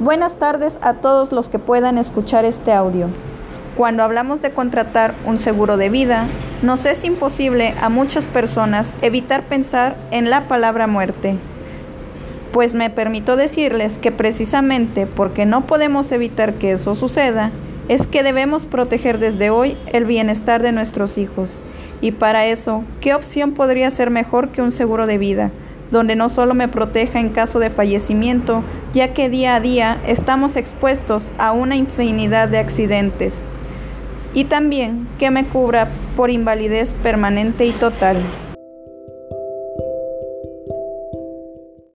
Buenas tardes a todos los que puedan escuchar este audio. Cuando hablamos de contratar un seguro de vida, nos es imposible a muchas personas evitar pensar en la palabra muerte. Pues me permito decirles que precisamente porque no podemos evitar que eso suceda, es que debemos proteger desde hoy el bienestar de nuestros hijos. Y para eso, ¿qué opción podría ser mejor que un seguro de vida? Donde no solo me proteja en caso de fallecimiento, ya que día a día estamos expuestos a una infinidad de accidentes, y también que me cubra por invalidez permanente y total.